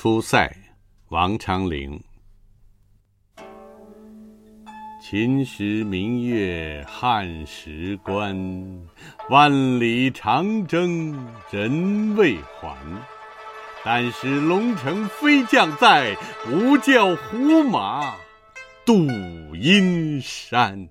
出塞王昌龄。秦时明月汉时关万里长征人未还。但使龙城飞将在不教胡马度阴山。